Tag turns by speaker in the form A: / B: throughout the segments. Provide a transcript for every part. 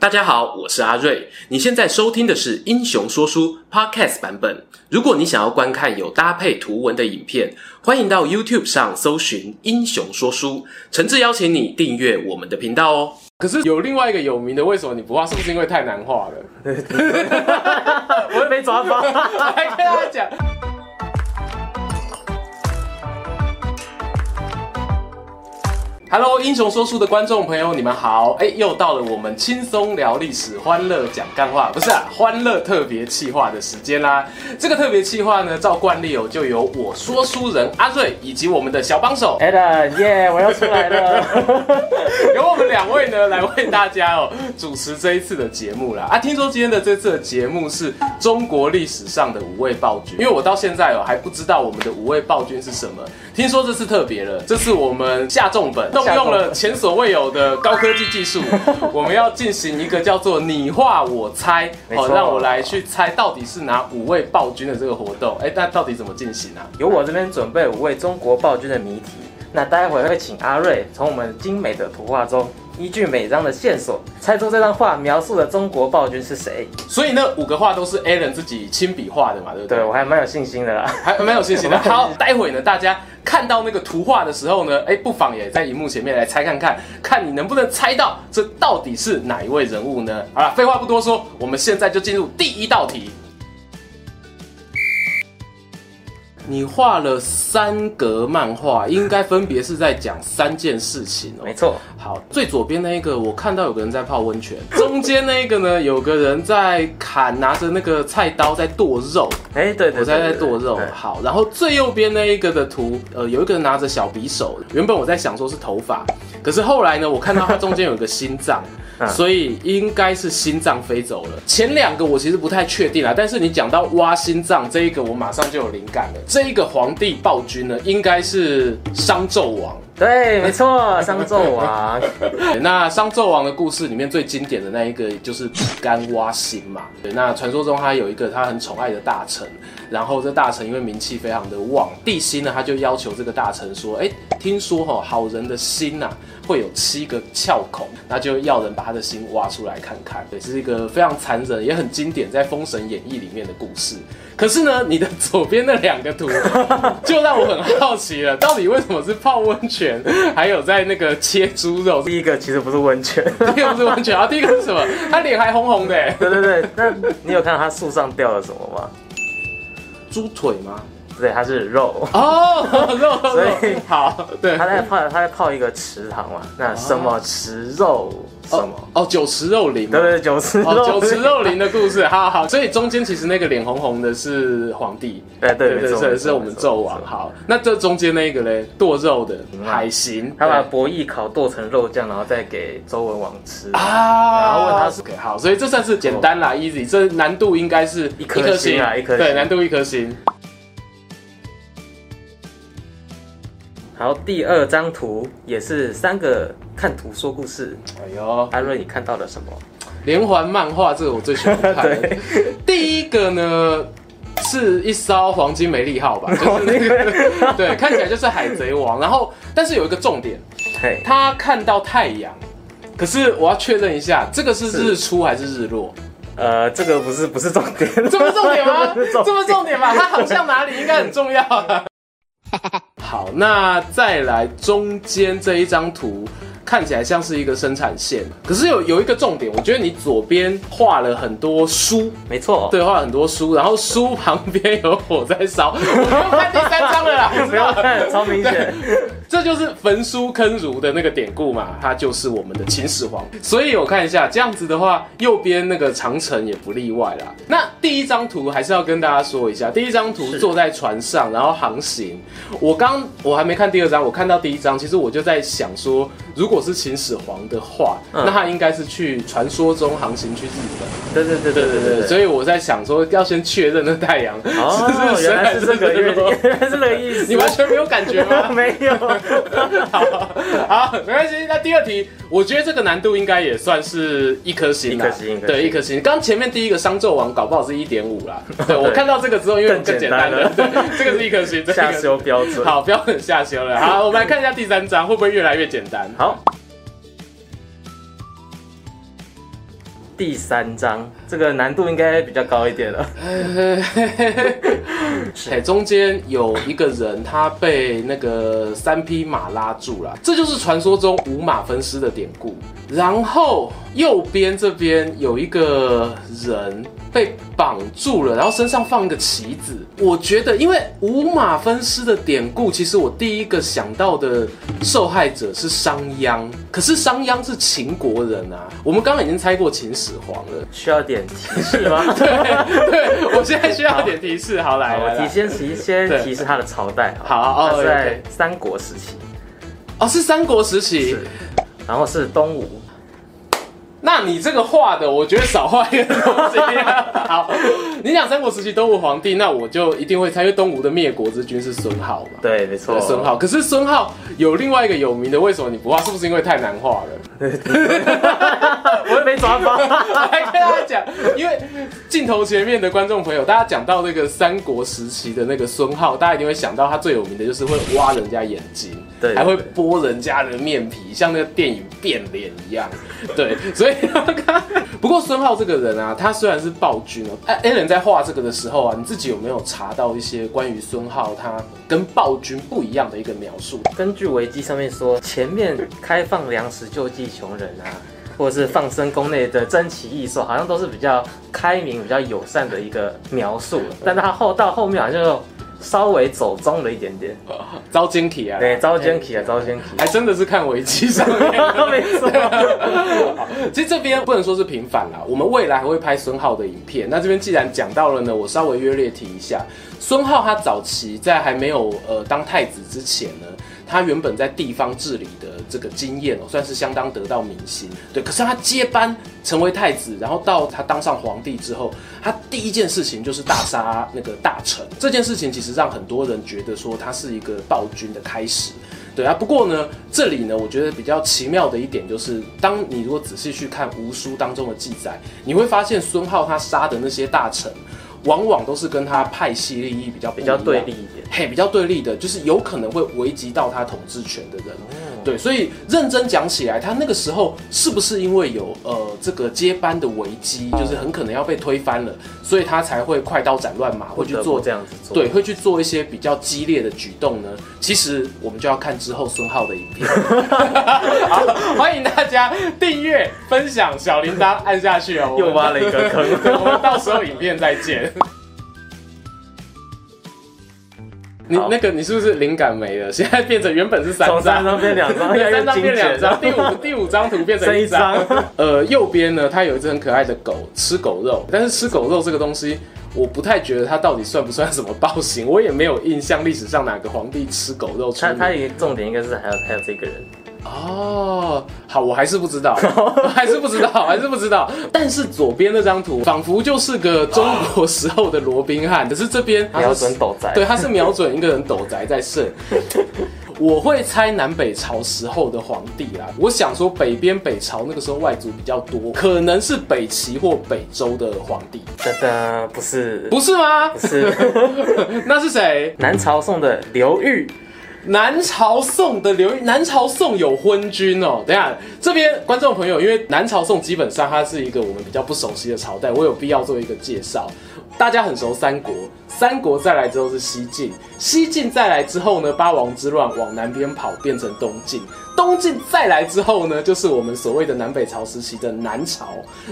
A: 大家好，我是阿瑞。你现在收听的是《英雄说书》Podcast 版本。如果你想要观看有搭配图文的影片，欢迎到 YouTube 上搜寻《英雄说书》，诚挚邀请你订阅我们的频道哦。可是有另外一个有名的，为什么你不画？是不是因为太难画了？
B: 我会被抓包。
A: 来跟大家讲。Hello，英雄说书的观众朋友，你们好！哎，又到了我们轻松聊历史、欢乐讲干话，不是啊，欢乐特别企划的时间啦。这个特别企划呢，照惯例哦，就由我说书人阿瑞以及我们的小帮手
B: Adam，耶，我要出来了。
A: 由我们两位呢来为大家哦主持这一次的节目啦。啊，听说今天的这次的节目是中国历史上的五位暴君，因为我到现在哦还不知道我们的五位暴君是什么。听说这次特别了，这次我们下重本。动用了前所未有的高科技技术，我们要进行一个叫做“你画我猜”，好，让我来去猜到底是哪五位暴君的这个活动。哎，那到底怎么进行啊？
B: 由我这边准备五位中国暴君的谜题，那待会会请阿瑞从我们精美的图画中，依据每张的线索，猜出这张画描述的中国暴君是谁。
A: 所以那五个画都是 Alan 自己亲笔画的嘛，对不对？
B: 对，我还蛮有信心的啦，
A: 还蛮有信心的。好，待会呢，大家看到那个图画的时候呢，哎，不妨也在荧幕前面来猜看看，看你能不能猜到这到底是哪一位人物呢？好了，废话不多说，我们现在就进入第一道题。你画了三格漫画，应该分别是在讲三件事情哦。
B: 没错。
A: 好，最左边那一个，我看到有个人在泡温泉。中间那一个呢，有个人在砍，拿着那个菜刀在剁肉。
B: 哎，对，
A: 我在在剁肉。好，然后最右边那一个的图，呃，有一个人拿着小匕首。原本我在想说是头发，可是后来呢，我看到它中间有个心脏。所以应该是心脏飞走了。前两个我其实不太确定啊，但是你讲到挖心脏这一个，我马上就有灵感了。这一个皇帝暴君呢，应该是商纣王。
B: 对，没错，商纣王。
A: 那商纣王的故事里面最经典的那一个就是比干挖心嘛。对，那传说中他有一个他很宠爱的大臣，然后这大臣因为名气非常的旺，帝辛呢他就要求这个大臣说，哎，听说哈好人的心呐、啊、会有七个窍孔，那就要人把他的心挖出来看看。对，是一个非常残忍也很经典在《封神演义》里面的故事。可是呢，你的 左边那两个图就让我很好奇了，到底为什么是泡温泉，还有在那个切猪肉？
B: 第一个其实不是温泉，
A: 第一个不是温泉啊，第一个是什么？他脸还红红的。
B: 对对对，那 你有看到他树上掉了什么吗？
A: 猪腿吗？
B: 对，它是肉
A: 哦，肉，
B: 所以
A: 好，对，
B: 他在泡，他在泡一个池塘嘛，那什么池肉？什么？
A: 哦，酒池肉林。
B: 对对，酒池
A: 哦，酒池肉林的故事，好好。所以中间其实那个脸红红的是皇帝，
B: 对对对，
A: 是是我们纣王。好，那这中间那个嘞，剁肉的海行，
B: 他把伯邑考剁成肉酱，然后再给周文王吃
A: 啊，
B: 然后问他是
A: 给好，所以这算是简单啦，easy。这难度应该是一颗星啊，一颗星，对，难度一颗星。
B: 好，第二张图也是三个看图说故事。哎呦，阿瑞，你看到了什么？
A: 连环漫画，这个我最喜欢看。对，第一个呢是一艘黄金梅利号吧，就是那个，对，看起来就是海贼王。然后，但是有一个重点，他看到太阳。可是我要确认一下，这个是日出还是日落？
B: 呃，这个不是不是重点，
A: 这么重点吗？这么重点吗？它好像哪里应该很重要啊。好，那再来中间这一张图，看起来像是一个生产线，可是有有一个重点，我觉得你左边画了很多书，
B: 没错，
A: 对，画了很多书，然后书旁边有火在烧，我不用 看第三张了啦，
B: 不要看，超明显。
A: 这就是焚书坑儒的那个典故嘛，他就是我们的秦始皇。所以我看一下，这样子的话，右边那个长城也不例外啦。那第一张图还是要跟大家说一下，第一张图坐在船上，然后航行。我刚我还没看第二张，我看到第一张，其实我就在想说，如果是秦始皇的话，嗯、那他应该是去传说中航行去日本。
B: 对对对对对对。
A: 所以我在想说，要先确认那太阳。
B: 哦，原来是这个，原来是这个意思。
A: 你完全没有感觉吗？
B: 没有。
A: 好好，没关系。那第二题，我觉得这个难度应该也算是一颗星，一颗星，对，一颗星。刚前面第一个商纣王搞不好是一点五啦。对，我看到这个之后，因为更简单了，对，这个是一颗星，
B: 下修标准。
A: 好，标准下修了。好，我们来看一下第三章，会不会越来越简单？
B: 好，第三章，这个难度应该比较高一点了。
A: 哎，中间有一个人，他被那个三匹马拉住了，这就是传说中五马分尸的典故。然后右边这边有一个人被绑住了，然后身上放一个旗子。我觉得，因为五马分尸的典故，其实我第一个想到的受害者是商鞅。可是商鞅是秦国人啊，我们刚刚已经猜过秦始皇了，
B: 需要点提示吗？
A: 对对，我现在需要点提示。好，来，
B: 我提先提先提示他的朝代。
A: 好，
B: 在三国时期。
A: 哦，是三国时期。
B: 然后是东吴。
A: 那你这个画的，我觉得少画一个东西。好，你讲三国时期东吴皇帝，那我就一定会猜，因为东吴的灭国之君是孙皓嘛。
B: 对，没错，
A: 孙皓。可是孙皓有另外一个有名的，为什么你不画？是不是因为太难画了？
B: 我也没抓包。我
A: 还跟大家讲，因为镜头前面的观众朋友，大家讲到那个三国时期的那个孙浩，大家一定会想到他最有名的就是会挖人家眼睛，对，还会剥人家的面皮，像那个电影变脸一样。对，所以。不过孙浩这个人啊，他虽然是暴君哦，哎，Alan 在画这个的时候啊，你自己有没有查到一些关于孙浩他跟暴君不一样的一个描述？
B: 根据维基上面说，前面开放粮食救济穷人啊，或者是放生宫内的珍奇异兽，好像都是比较开明、比较友善的一个描述。但他后到后面好像就。稍微走中了一点点，
A: 招奸体啊！
B: 对，招奸体啊，招奸体，
A: 还真的是看维基上面，
B: 没错。
A: 其实这边不能说是平反啦，我们未来还会拍孙浩的影片。那这边既然讲到了呢，我稍微约略提一下，孙浩他早期在还没有呃当太子之前呢。他原本在地方治理的这个经验哦，算是相当得到民心。对，可是他接班成为太子，然后到他当上皇帝之后，他第一件事情就是大杀那个大臣。这件事情其实让很多人觉得说他是一个暴君的开始。对啊，不过呢，这里呢，我觉得比较奇妙的一点就是，当你如果仔细去看吴书当中的记载，你会发现孙浩他杀的那些大臣。往往都是跟他派系利益比较
B: 比较对立一点，
A: 嘿，比较对立的，就是有可能会危及到他统治权的人。对，所以认真讲起来，他那个时候是不是因为有呃这个接班的危机，就是很可能要被推翻了，所以他才会快刀斩乱麻，会去做
B: 这样子做？
A: 对，会去做一些比较激烈的举动呢？其实我们就要看之后孙浩的影片。好，欢迎大家订阅、分享、小铃铛按下去哦。
B: 又挖了一个坑，
A: 我们到时候影片再见。你那个，你是不是灵感没了？现在变成原本是三张，
B: 三张变两张，
A: 三张变两张，第五第五张图变成一张。呃，右边呢，它有一只很可爱的狗吃狗肉，但是吃狗肉这个东西，我不太觉得它到底算不算什么暴行，我也没有印象历史上哪个皇帝吃狗肉。
B: 他他一个重点应该是还有还有这个人。
A: 哦，好，我还是不知道，我 还是不知道，还是不知道。但是左边那张图仿佛就是个中国时候的罗宾汉，可是这边
B: 瞄准斗宅，
A: 对，他是瞄准一个人斗宅在射。我会猜南北朝时候的皇帝啦，我想说北边北朝那个时候外族比较多，可能是北齐或北周的皇帝。
B: 噔噔，不是，
A: 不是吗？
B: 不是，
A: 那是谁？
B: 南朝宋的刘裕。
A: 南朝宋的刘裕，南朝宋有昏君哦。等下，这边观众朋友，因为南朝宋基本上它是一个我们比较不熟悉的朝代，我有必要做一个介绍。大家很熟三国，三国再来之后是西晋，西晋再来之后呢，八王之乱往南边跑，变成东晋，东晋再来之后呢，就是我们所谓的南北朝时期的南朝。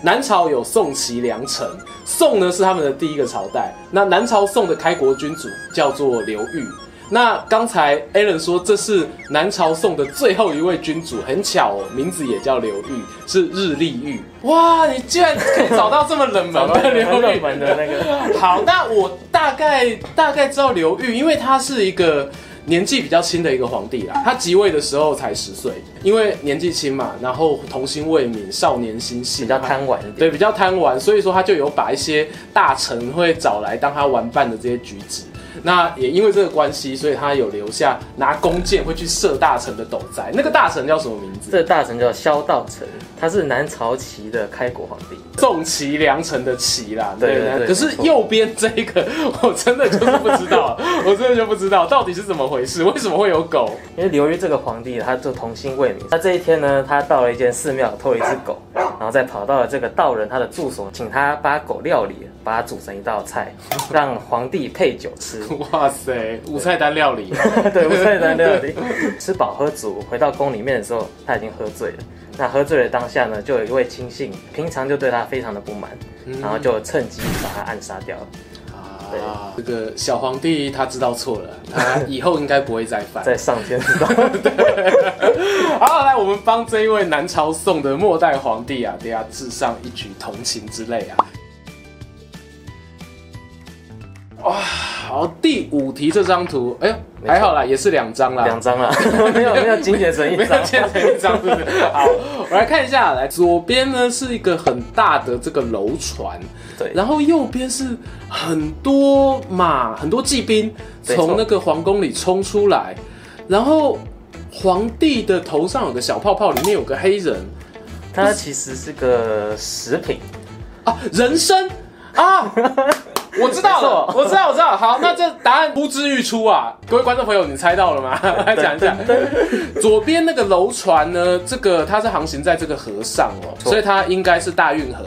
A: 南朝有宋齐梁陈，宋呢是他们的第一个朝代。那南朝宋的开国君主叫做刘裕。那刚才 Alan 说，这是南朝宋的最后一位君主，很巧哦，名字也叫刘裕，是日历裕。哇，你居然可以找到这么冷门 的 刘裕
B: 冷门的那个。
A: 好，那我大概大概知道刘裕，因为他是一个年纪比较轻的一个皇帝啦。他即位的时候才十岁，因为年纪轻嘛，然后童心未泯，少年心性，
B: 比较贪玩一点。
A: 对，比较贪玩，所以说他就有把一些大臣会找来当他玩伴的这些举止。那也因为这个关系，所以他有留下拿弓箭会去射大臣的斗宅。那个大臣叫什么名字？
B: 这个大臣叫萧道成，他是南朝齐的开国皇帝，
A: 宋齐梁陈的齐啦。
B: 对对，对，对。
A: 可是右边这一个，我真的就是不知道，我真的就不知道到底是怎么回事，为什么会有狗？
B: 因为刘裕这个皇帝，他就童心未泯。他这一天呢，他到了一间寺庙，偷了一只狗，然后再跑到了这个道人他的住所，请他把狗料理，把它煮成一道菜，让皇帝配酒吃。
A: 哇塞，五菜单料理。
B: 对，五菜单料理。吃饱喝足，回到宫里面的时候，他已经喝醉了。那喝醉的当下呢，就有一位亲信，平常就对他非常的不满，嗯、然后就趁机把他暗杀掉了。
A: 啊，对，这个小皇帝他知道错了，他以后应该不会再犯。
B: 在上天知道。
A: 好，来，我们帮这一位南朝宋的末代皇帝啊，对他，致上一曲同情之泪啊。哇，好，第五题这张图，哎呦。还好啦，也是两张啦，
B: 两张啦，没有没有精简成一张，
A: 没有精简成一张，是不是？好，我来看一下，来左边呢是一个很大的这个楼船，
B: 对，
A: 然后右边是很多马，很多骑兵从那个皇宫里冲出来，然后皇帝的头上有个小泡泡，里面有个黑人，
B: 他其实是个食品。
A: 啊，人参？啊。我知道了，我知道，我知道。好，那这答案呼之欲出啊！各位观众朋友，你猜到了吗？来讲一下。左边那个楼船呢？这个它是航行在这个河上哦，所以它应该是大运河。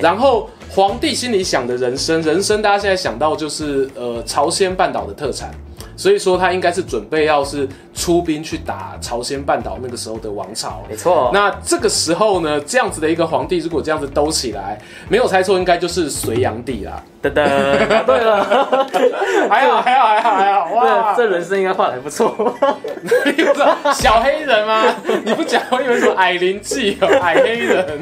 A: 然后皇帝心里想的人生，人生大家现在想到就是呃朝鲜半岛的特产。所以说他应该是准备要是出兵去打朝鲜半岛那个时候的王朝，
B: 没错。
A: 那这个时候呢，这样子的一个皇帝，如果这样子兜起来，没有猜错，应该就是隋炀帝啦。
B: 噔噔，对了，
A: 还好还好还好还好，哇，
B: 这人生应该画的还不错。
A: 你不知道小黑人吗？你不讲，我以为什么矮灵记哦，矮黑人。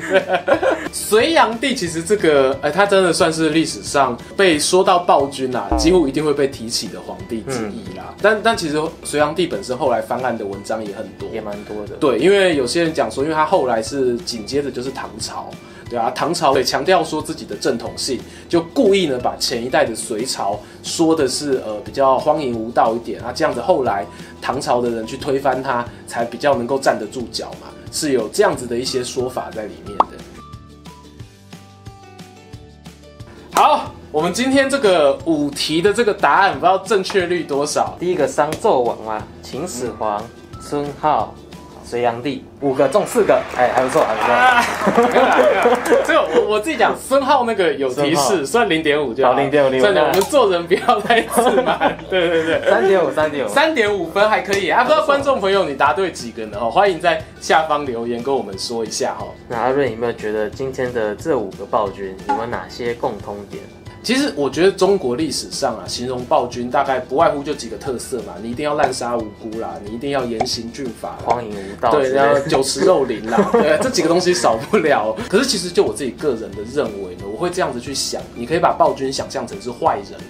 A: 隋炀帝其实这个，他真的算是历史上被说到暴君啊，几乎一定会被提起的皇帝之一。嗯但但其实隋炀帝本身后来翻案的文章也很多，
B: 也蛮多的。
A: 对，因为有些人讲说，因为他后来是紧接着就是唐朝，对啊，唐朝也强调说自己的正统性，就故意呢把前一代的隋朝说的是呃比较荒淫无道一点啊，这样子后来唐朝的人去推翻他，才比较能够站得住脚嘛，是有这样子的一些说法在里面的。好。我们今天这个五题的这个答案，不知道正确率多少？
B: 第一个商纣王嘛，秦始皇、孙浩、隋炀帝，五个中四个，哎，还不错，还不错。啊、没有啦，没有。
A: 这个我我自己讲，孙浩那个有提示，算零点五就好。
B: 零点五，零。
A: 我们做人不要太自满。对对对，
B: 三点五，三点五，
A: 三点五分还可以啊。不知道观众朋友你答对几个呢？哦欢迎在下方留言跟我们说一下哈。
B: 那阿瑞有没有觉得今天的这五个暴君有没有哪些共通点？
A: 其实我觉得中国历史上啊，形容暴君大概不外乎就几个特色嘛，你一定要滥杀无辜啦，你一定要严刑峻法，
B: 荒淫无道，
A: 对，然后酒池肉林啦，对，这几个东西少不了。可是其实就我自己个人的认为呢，我会这样子去想，你可以把暴君想象成是坏人，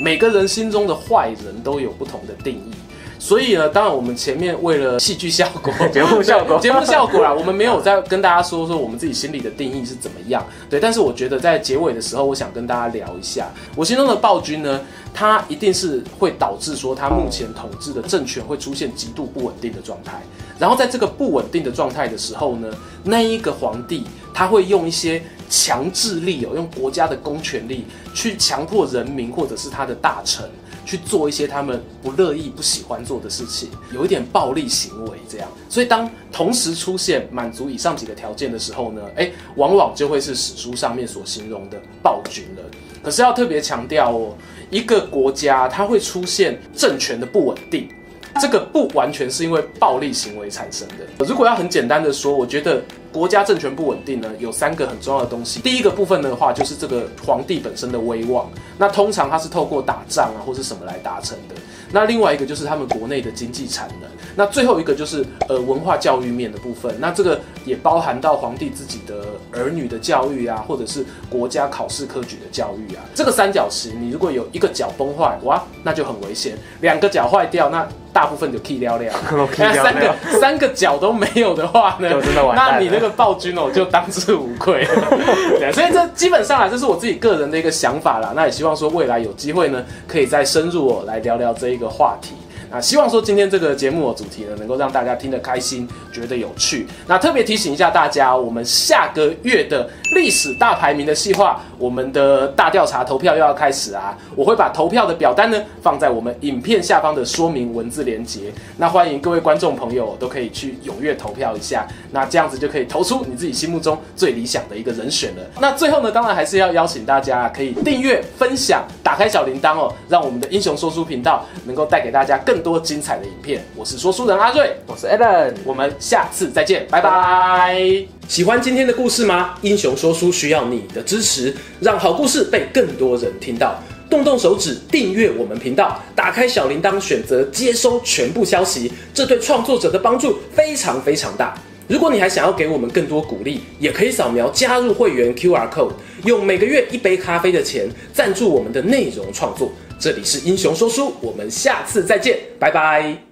A: 每个人心中的坏人都有不同的定义。所以呢，当然我们前面为了戏剧效果、
B: 节目效果、
A: 节目效果啦，我们没有在跟大家说说我们自己心里的定义是怎么样。对，但是我觉得在结尾的时候，我想跟大家聊一下，我心中的暴君呢，他一定是会导致说他目前统治的政权会出现极度不稳定的状态。然后在这个不稳定的状态的时候呢，那一个皇帝他会用一些强制力哦，用国家的公权力去强迫人民或者是他的大臣。去做一些他们不乐意、不喜欢做的事情，有一点暴力行为这样。所以当同时出现满足以上几个条件的时候呢，诶，往往就会是史书上面所形容的暴君了。可是要特别强调哦，一个国家它会出现政权的不稳定。这个不完全是因为暴力行为产生的。如果要很简单的说，我觉得国家政权不稳定呢，有三个很重要的东西。第一个部分的话，就是这个皇帝本身的威望。那通常他是透过打仗啊，或是什么来达成的。那另外一个就是他们国内的经济产能。那最后一个就是呃文化教育面的部分。那这个也包含到皇帝自己的儿女的教育啊，或者是国家考试科举的教育啊。这个三角形，你如果有一个角崩坏，哇，那就很危险。两个角坏掉，那大部分就 key 掉了，那 三个三个角都没有的话呢，那你那个暴君哦就当之无愧，所以这基本上啊，这是我自己个人的一个想法啦。那也希望说未来有机会呢，可以再深入哦来聊聊这一个话题。那希望说今天这个节目的主题呢，能够让大家听得开心，觉得有趣。那特别提醒一下大家，我们下个月的历史大排名的计划，我们的大调查投票又要开始啊！我会把投票的表单呢放在我们影片下方的说明文字连接。那欢迎各位观众朋友都可以去踊跃投票一下，那这样子就可以投出你自己心目中最理想的一个人选了。那最后呢，当然还是要邀请大家可以订阅、分享、打开小铃铛哦，让我们的英雄说书频道能够带给大家更多精彩的影片。我是说书人阿瑞，
B: 我是 Allen，
A: 我们下次再见，拜拜。喜欢今天的故事吗？英雄说书需要你的支持，让好故事被更多人听到。动动手指订阅我们频道，打开小铃铛，选择接收全部消息，这对创作者的帮助非常非常大。如果你还想要给我们更多鼓励，也可以扫描加入会员 QR code，用每个月一杯咖啡的钱赞助我们的内容创作。这里是英雄说书，我们下次再见，拜拜。